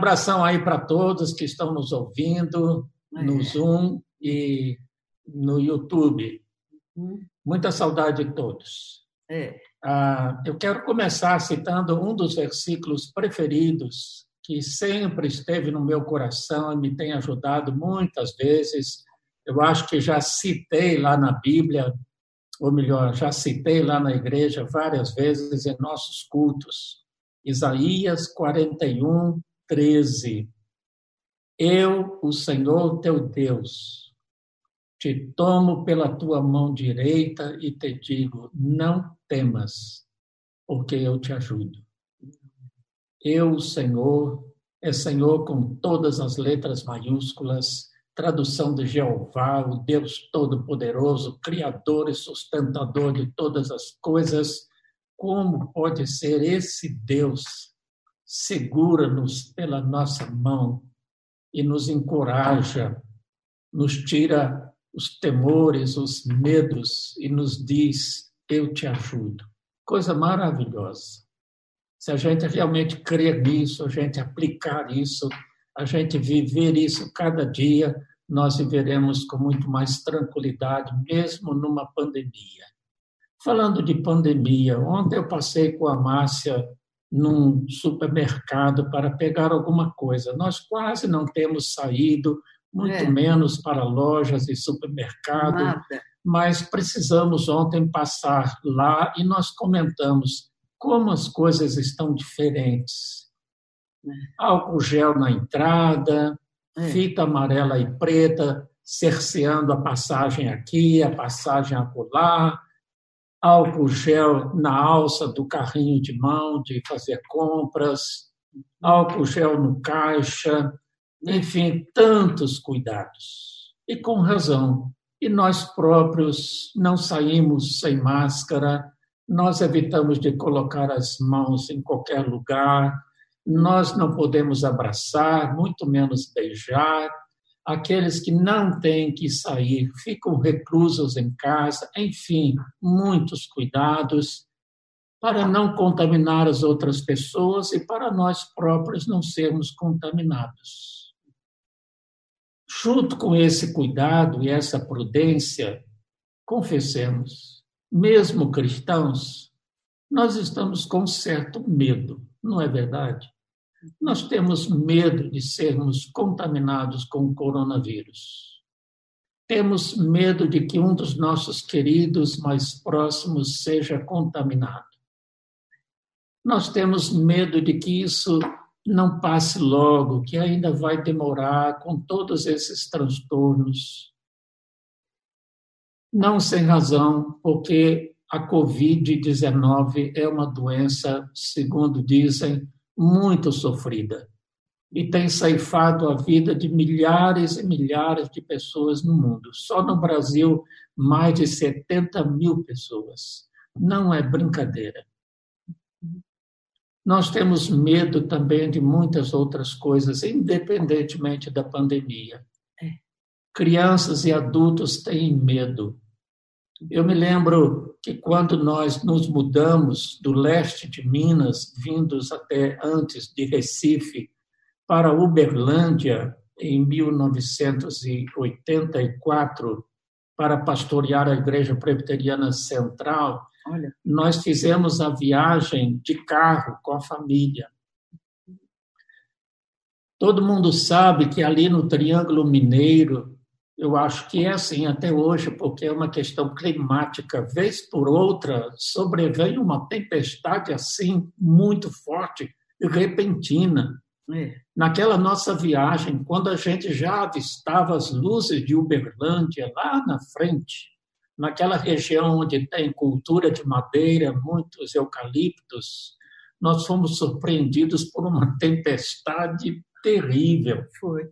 abração aí para todos que estão nos ouvindo é. no Zoom e no YouTube. Uhum. Muita saudade de todos. É. Ah, eu quero começar citando um dos versículos preferidos que sempre esteve no meu coração e me tem ajudado muitas vezes. Eu acho que já citei lá na Bíblia, ou melhor, já citei lá na igreja várias vezes em nossos cultos. Isaías 41, 13. Eu, o Senhor teu Deus, te tomo pela tua mão direita e te digo: não temas, porque eu te ajudo. Eu, o Senhor, é Senhor com todas as letras maiúsculas, tradução de Jeová, o Deus Todo-Poderoso, Criador e sustentador de todas as coisas. Como pode ser esse Deus segura-nos pela nossa mão e nos encoraja, nos tira os temores, os medos e nos diz: Eu te ajudo. Coisa maravilhosa. Se a gente realmente crer nisso, a gente aplicar isso, a gente viver isso cada dia, nós viveremos com muito mais tranquilidade, mesmo numa pandemia. Falando de pandemia, ontem eu passei com a Márcia num supermercado para pegar alguma coisa. Nós quase não temos saído, muito é. menos para lojas e supermercado, Nada. mas precisamos ontem passar lá e nós comentamos como as coisas estão diferentes. É. Álcool gel na entrada, é. fita amarela e preta cerceando a passagem aqui, a passagem acolá, álcool gel na alça do carrinho de mão de fazer compras, álcool gel no caixa, enfim, tantos cuidados. E com razão. E nós próprios não saímos sem máscara, nós evitamos de colocar as mãos em qualquer lugar, nós não podemos abraçar, muito menos beijar, aqueles que não têm que sair ficam reclusos em casa, enfim, muitos cuidados para não contaminar as outras pessoas e para nós próprios não sermos contaminados. Junto com esse cuidado e essa prudência, confessemos, mesmo cristãos, nós estamos com certo medo, não é verdade? Nós temos medo de sermos contaminados com o coronavírus. Temos medo de que um dos nossos queridos mais próximos seja contaminado. Nós temos medo de que isso não passe logo, que ainda vai demorar com todos esses transtornos. Não sem razão, porque a Covid-19 é uma doença, segundo dizem, muito sofrida e tem ceifado a vida de milhares e milhares de pessoas no mundo. Só no Brasil, mais de 70 mil pessoas. Não é brincadeira. Nós temos medo também de muitas outras coisas, independentemente da pandemia. É. Crianças e adultos têm medo. Eu me lembro que quando nós nos mudamos do leste de Minas, vindos até antes de Recife, para Uberlândia, em 1984, para pastorear a Igreja Presbiteriana Central, Olha. nós fizemos a viagem de carro com a família. Todo mundo sabe que ali no Triângulo Mineiro eu acho que é assim até hoje, porque é uma questão climática. Vez por outra, sobrevém uma tempestade assim, muito forte e repentina. É. Naquela nossa viagem, quando a gente já avistava as luzes de Uberlândia lá na frente, naquela região onde tem cultura de madeira, muitos eucaliptos, nós fomos surpreendidos por uma tempestade terrível. Foi.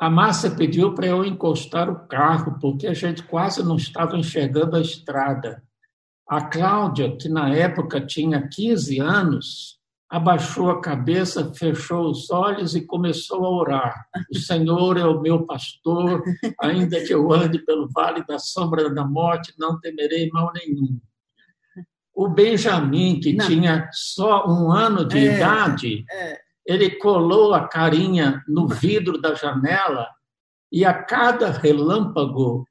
A Márcia pediu para eu encostar o carro, porque a gente quase não estava enxergando a estrada. A Cláudia, que na época tinha 15 anos, abaixou a cabeça, fechou os olhos e começou a orar. O Senhor é o meu pastor, ainda que eu ande pelo vale da sombra da morte, não temerei mal nenhum. O Benjamin, que não. tinha só um ano de é, idade, é ele colou a carinha no vidro da janela e a cada relâmpago,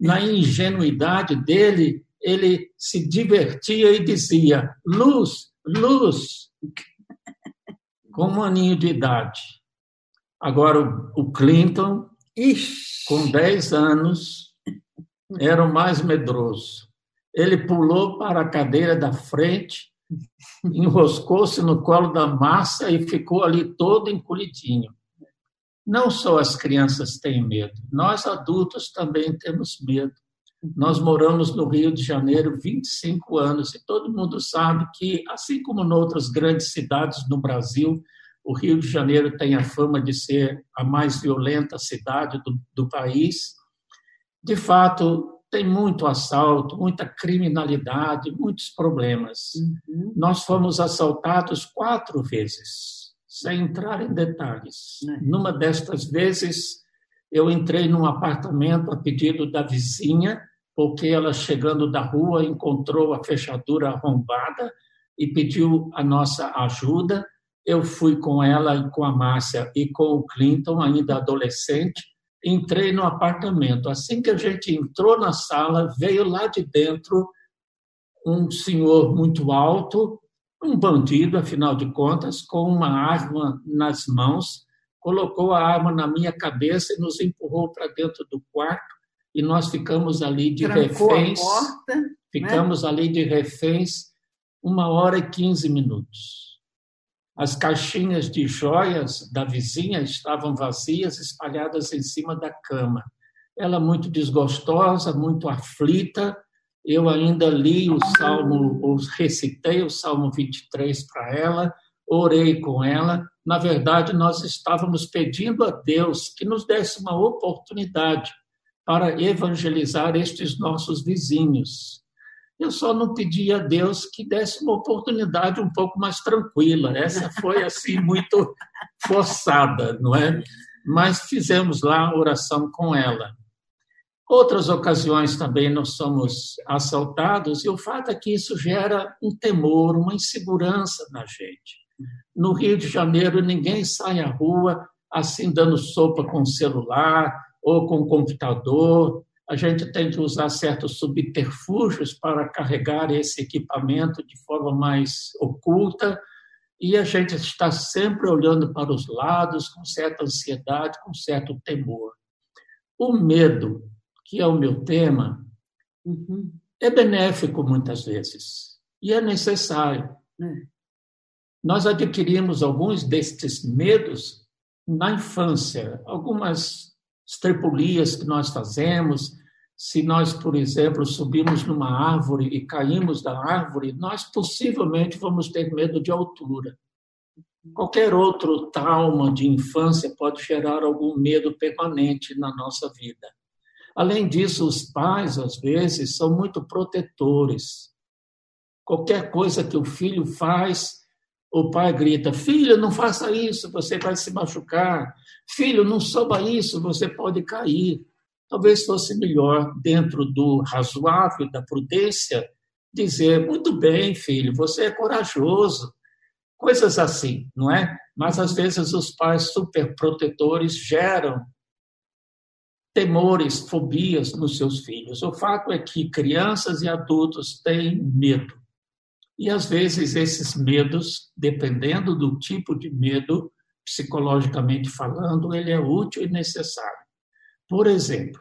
na ingenuidade dele, ele se divertia e dizia: luz, luz, com um aninho de idade. Agora, o Clinton, Ixi. com 10 anos, era o mais medroso. Ele pulou para a cadeira da frente, enroscou-se no colo da massa e ficou ali todo encolhidinho. Não só as crianças têm medo, nós adultos também temos medo. Nós moramos no Rio de Janeiro 25 anos e todo mundo sabe que, assim como em outras grandes cidades no Brasil, o Rio de Janeiro tem a fama de ser a mais violenta cidade do, do país. De fato, tem muito assalto, muita criminalidade, muitos problemas. Uhum. Nós fomos assaltados quatro vezes, sem entrar em detalhes. Uhum. Numa destas vezes, eu entrei num apartamento a pedido da vizinha, porque ela, chegando da rua, encontrou a fechadura arrombada e pediu a nossa ajuda. Eu fui com ela e com a Márcia e com o Clinton, ainda adolescente, entrei no apartamento. Assim que a gente entrou na sala, veio lá de dentro um senhor muito alto, um bandido, afinal de contas, com uma arma nas mãos, colocou a arma na minha cabeça e nos empurrou para dentro do quarto e nós ficamos ali de Trancou reféns. Porta, né? ficamos né? ali de reféns uma hora e quinze minutos. As caixinhas de joias da vizinha estavam vazias, espalhadas em cima da cama. Ela muito desgostosa, muito aflita. Eu ainda li o salmo, ou recitei o salmo 23 para ela, orei com ela. Na verdade, nós estávamos pedindo a Deus que nos desse uma oportunidade para evangelizar estes nossos vizinhos. Eu só não pedi a Deus que desse uma oportunidade um pouco mais tranquila. Essa foi assim muito forçada, não é? Mas fizemos lá a oração com ela. Outras ocasiões também nós somos assaltados e o fato é que isso gera um temor, uma insegurança na gente. No Rio de Janeiro ninguém sai à rua assim dando sopa com celular ou com computador, a gente tem que usar certos subterfúgios para carregar esse equipamento de forma mais oculta, e a gente está sempre olhando para os lados com certa ansiedade, com certo temor. O medo, que é o meu tema, uhum. é benéfico muitas vezes e é necessário. É. Nós adquirimos alguns destes medos na infância, algumas estrepulias que nós fazemos, se nós, por exemplo, subimos numa árvore e caímos da árvore, nós possivelmente vamos ter medo de altura. Qualquer outro trauma de infância pode gerar algum medo permanente na nossa vida. Além disso, os pais, às vezes, são muito protetores. Qualquer coisa que o filho faz, o pai grita: Filho, não faça isso, você vai se machucar. Filho, não soba isso, você pode cair. Talvez fosse melhor, dentro do razoável, da prudência, dizer: Muito bem, filho, você é corajoso. Coisas assim, não é? Mas às vezes os pais superprotetores geram temores, fobias nos seus filhos. O fato é que crianças e adultos têm medo. E às vezes esses medos, dependendo do tipo de medo, psicologicamente falando, ele é útil e necessário. Por exemplo,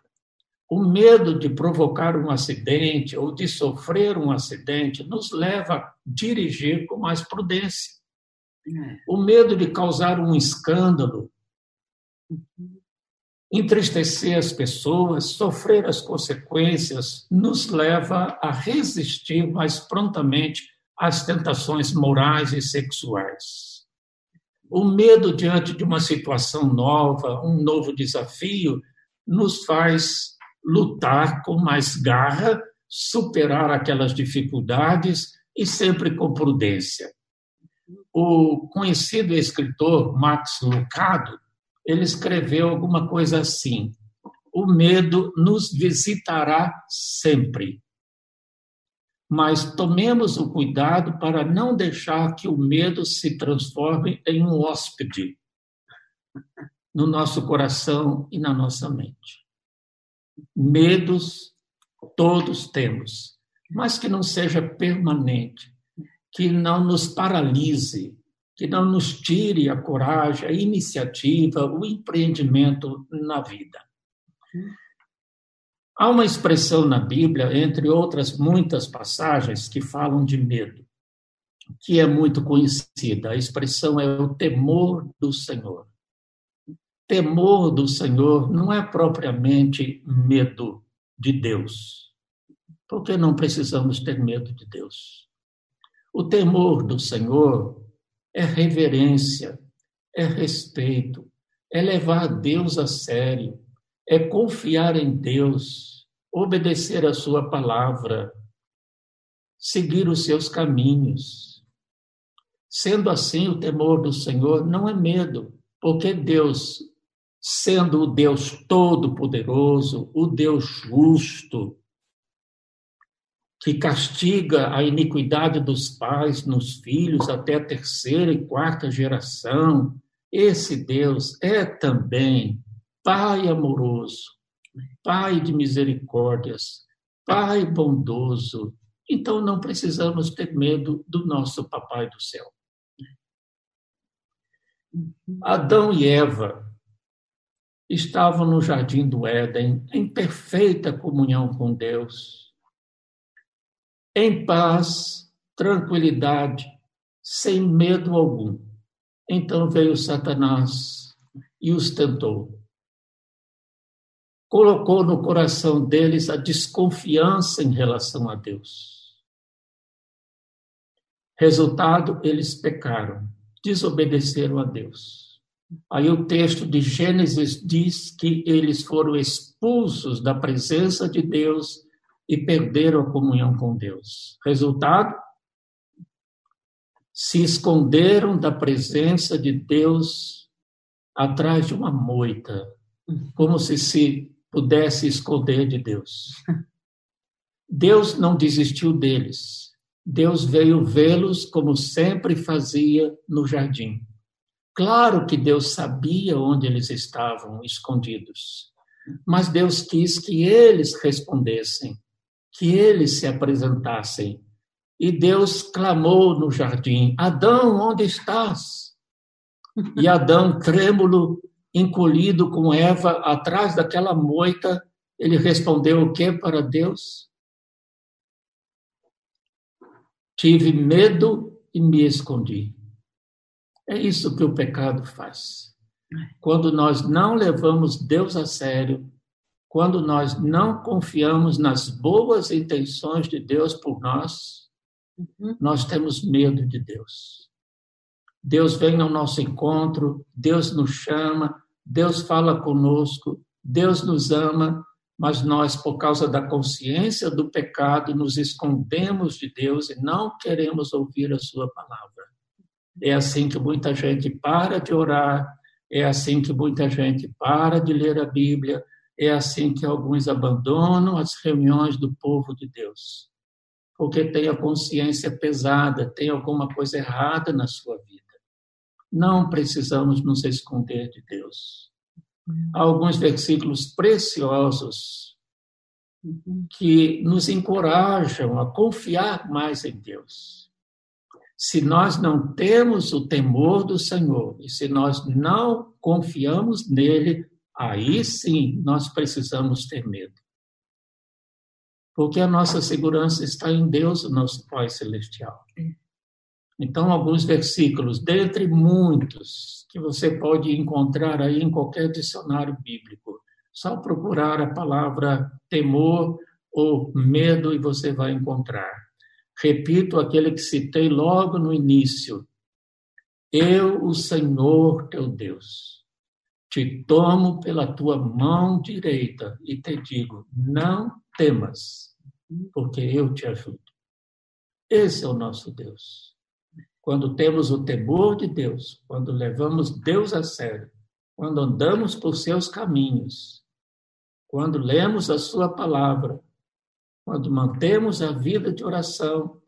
o medo de provocar um acidente ou de sofrer um acidente nos leva a dirigir com mais prudência. É. O medo de causar um escândalo, entristecer as pessoas, sofrer as consequências, nos leva a resistir mais prontamente às tentações morais e sexuais. O medo diante de uma situação nova, um novo desafio, nos faz lutar com mais garra, superar aquelas dificuldades e sempre com prudência. O conhecido escritor Max Lucado, ele escreveu alguma coisa assim: o medo nos visitará sempre, mas tomemos o cuidado para não deixar que o medo se transforme em um hóspede no nosso coração e na nossa mente. Medos todos temos, mas que não seja permanente, que não nos paralise, que não nos tire a coragem, a iniciativa, o empreendimento na vida. Há uma expressão na Bíblia, entre outras muitas passagens, que falam de medo, que é muito conhecida. A expressão é o temor do Senhor. Temor do Senhor não é propriamente medo de Deus, porque não precisamos ter medo de Deus. O temor do Senhor é reverência, é respeito, é levar Deus a sério, é confiar em Deus, obedecer a Sua palavra, seguir os seus caminhos. Sendo assim, o temor do Senhor não é medo, porque Deus, sendo o Deus todo-poderoso, o Deus justo, que castiga a iniquidade dos pais nos filhos até a terceira e quarta geração, esse Deus é também Pai amoroso, Pai de misericórdias, Pai bondoso. Então não precisamos ter medo do nosso Papai do céu. Adão e Eva estavam no jardim do Éden em perfeita comunhão com Deus, em paz, tranquilidade, sem medo algum. Então veio Satanás e os tentou colocou no coração deles a desconfiança em relação a Deus. Resultado, eles pecaram, desobedeceram a Deus. Aí o texto de Gênesis diz que eles foram expulsos da presença de Deus e perderam a comunhão com Deus. Resultado? Se esconderam da presença de Deus atrás de uma moita, como se se pudesse esconder de Deus. Deus não desistiu deles. Deus veio vê-los como sempre fazia no jardim. Claro que Deus sabia onde eles estavam escondidos, mas Deus quis que eles respondessem, que eles se apresentassem. E Deus clamou no jardim: Adão, onde estás? E Adão, trêmulo, encolhido com Eva atrás daquela moita, ele respondeu o que para Deus? Tive medo e me escondi. É isso que o pecado faz. Quando nós não levamos Deus a sério, quando nós não confiamos nas boas intenções de Deus por nós, uhum. nós temos medo de Deus. Deus vem ao nosso encontro, Deus nos chama, Deus fala conosco, Deus nos ama, mas nós, por causa da consciência do pecado, nos escondemos de Deus e não queremos ouvir a Sua palavra. É assim que muita gente para de orar, é assim que muita gente para de ler a Bíblia, é assim que alguns abandonam as reuniões do povo de Deus, porque tem a consciência pesada, tem alguma coisa errada na sua vida. Não precisamos nos esconder de Deus. Há alguns versículos preciosos que nos encorajam a confiar mais em Deus. Se nós não temos o temor do Senhor e se nós não confiamos nele, aí sim nós precisamos ter medo. Porque a nossa segurança está em Deus, o nosso Pai Celestial. Então, alguns versículos, dentre muitos, que você pode encontrar aí em qualquer dicionário bíblico. Só procurar a palavra temor ou medo e você vai encontrar. Repito aquele que citei logo no início. Eu, o Senhor teu Deus, te tomo pela tua mão direita e te digo: não temas, porque eu te ajudo. Esse é o nosso Deus quando temos o temor de Deus, quando levamos Deus a sério, quando andamos por seus caminhos, quando lemos a Sua palavra, quando mantemos a vida de oração,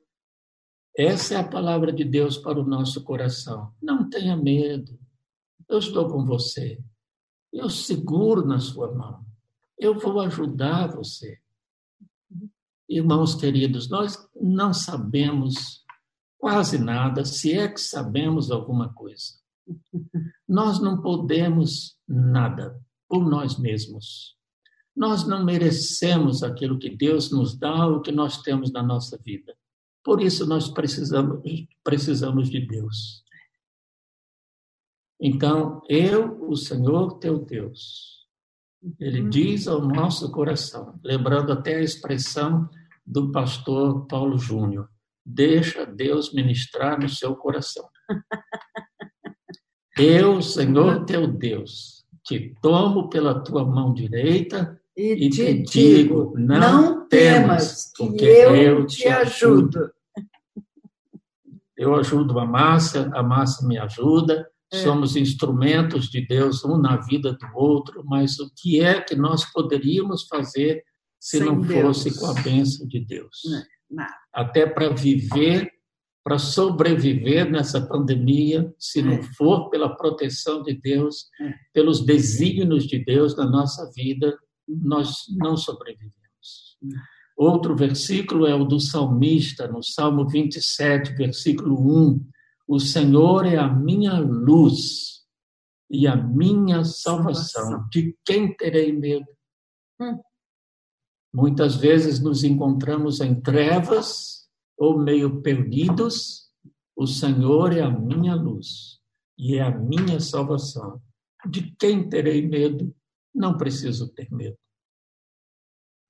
essa é a palavra de Deus para o nosso coração. Não tenha medo. Eu estou com você. Eu seguro na sua mão. Eu vou ajudar você. Irmãos queridos, nós não sabemos quase nada, se é que sabemos alguma coisa. Nós não podemos nada por nós mesmos. Nós não merecemos aquilo que Deus nos dá, o que nós temos na nossa vida. Por isso nós precisamos, precisamos de Deus. Então, eu, o Senhor teu Deus, ele uhum. diz ao nosso coração, lembrando até a expressão do pastor Paulo Júnior, deixa Deus ministrar no seu coração. Eu, Senhor teu Deus, te tomo pela tua mão direita e, e te, digo, não, não temas, porque eu, eu te ajudo. Eu ajudo a Márcia, a Márcia me ajuda, é. somos instrumentos de Deus, um na vida do outro, mas o que é que nós poderíamos fazer se Sem não Deus. fosse com a bênção de Deus? Não, Até para viver, para sobreviver nessa pandemia, se não é. for pela proteção de Deus, é. pelos desígnios de Deus na nossa vida, nós não sobrevivemos. Outro versículo é o do salmista, no Salmo 27, versículo 1. O Senhor é a minha luz e a minha salvação. De quem terei medo? Hum. Muitas vezes nos encontramos em trevas ou meio perdidos. O Senhor é a minha luz e é a minha salvação. De quem terei medo? não preciso ter medo.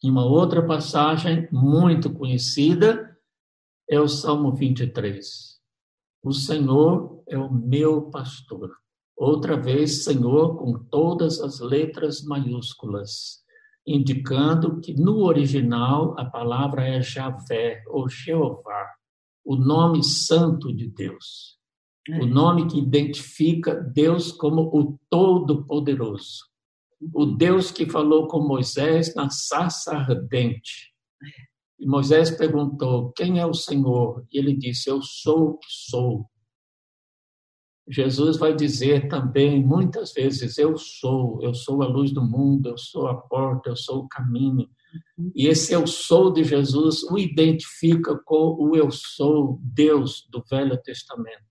E uma outra passagem muito conhecida é o Salmo 23. O Senhor é o meu pastor. Outra vez, Senhor, com todas as letras maiúsculas, indicando que no original a palavra é Javé ou Jeová, o nome santo de Deus. O é. nome que identifica Deus como o Todo-Poderoso o Deus que falou com Moisés na sarça ardente. E Moisés perguntou: Quem é o Senhor? E ele disse: Eu sou o que sou. Jesus vai dizer também muitas vezes: Eu sou, eu sou a luz do mundo, eu sou a porta, eu sou o caminho. E esse eu sou de Jesus o identifica com o eu sou, Deus do Velho Testamento.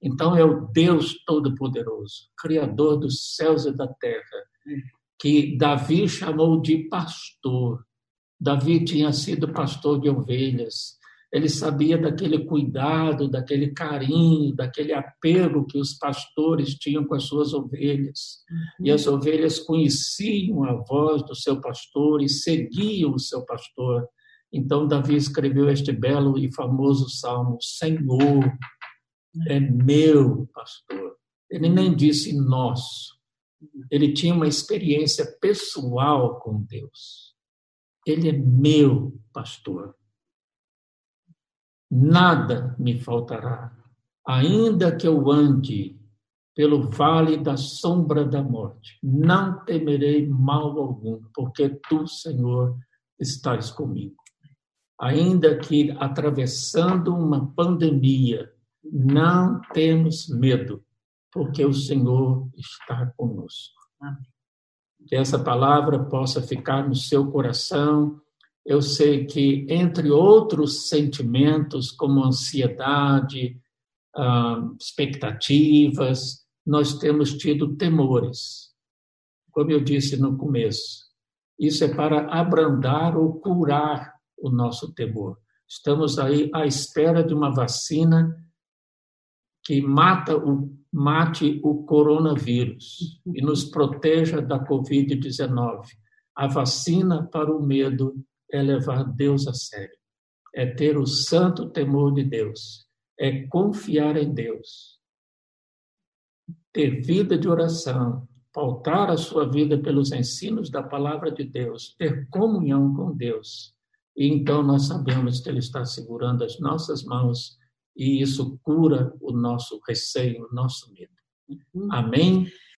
Então é o Deus Todo-Poderoso, Criador dos céus e da terra, que Davi chamou de pastor. Davi tinha sido pastor de ovelhas. Ele sabia daquele cuidado, daquele carinho, daquele apego que os pastores tinham com as suas ovelhas. Uhum. E as ovelhas conheciam a voz do seu pastor e seguiam o seu pastor. Então, Davi escreveu este belo e famoso salmo: Senhor, é meu pastor. Ele nem disse nosso. Ele tinha uma experiência pessoal com Deus. Ele é meu pastor. Nada me faltará, ainda que eu ande pelo vale da sombra da morte. Não temerei mal algum, porque tu, Senhor, estás comigo. Ainda que atravessando uma pandemia, não temos medo, porque o Senhor está conosco. Que essa palavra possa ficar no seu coração. Eu sei que, entre outros sentimentos, como ansiedade, ah, expectativas, nós temos tido temores. Como eu disse no começo, isso é para abrandar ou curar o nosso temor. Estamos aí à espera de uma vacina que mata o, mate o coronavírus e nos proteja da Covid-19. A vacina para o medo é levar Deus a sério, é ter o santo temor de Deus, é confiar em Deus, ter vida de oração, pautar a sua vida pelos ensinos da palavra de Deus, ter comunhão com Deus. E então nós sabemos que Ele está segurando as nossas mãos e isso cura o nosso receio, o nosso medo. Uhum. Amém?